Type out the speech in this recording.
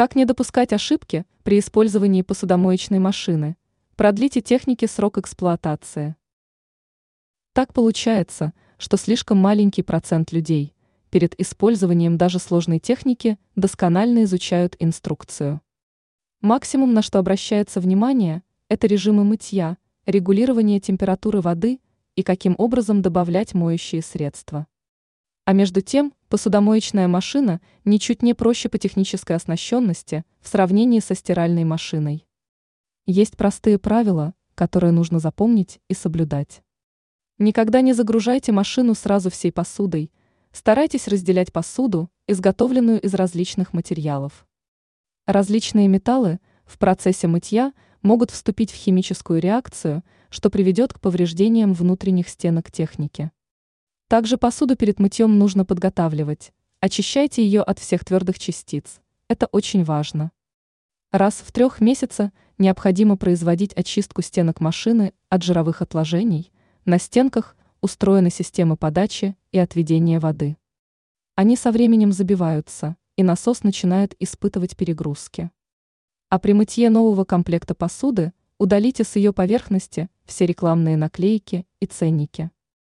Как не допускать ошибки при использовании посудомоечной машины? Продлите техники срок эксплуатации. Так получается, что слишком маленький процент людей перед использованием даже сложной техники досконально изучают инструкцию. Максимум, на что обращается внимание, это режимы мытья, регулирование температуры воды и каким образом добавлять моющие средства. А между тем, посудомоечная машина ничуть не проще по технической оснащенности в сравнении со стиральной машиной. Есть простые правила, которые нужно запомнить и соблюдать. Никогда не загружайте машину сразу всей посудой, старайтесь разделять посуду, изготовленную из различных материалов. Различные металлы в процессе мытья могут вступить в химическую реакцию, что приведет к повреждениям внутренних стенок техники. Также посуду перед мытьем нужно подготавливать. Очищайте ее от всех твердых частиц. Это очень важно. Раз в трех месяца необходимо производить очистку стенок машины от жировых отложений. На стенках устроены системы подачи и отведения воды. Они со временем забиваются, и насос начинает испытывать перегрузки. А при мытье нового комплекта посуды удалите с ее поверхности все рекламные наклейки и ценники.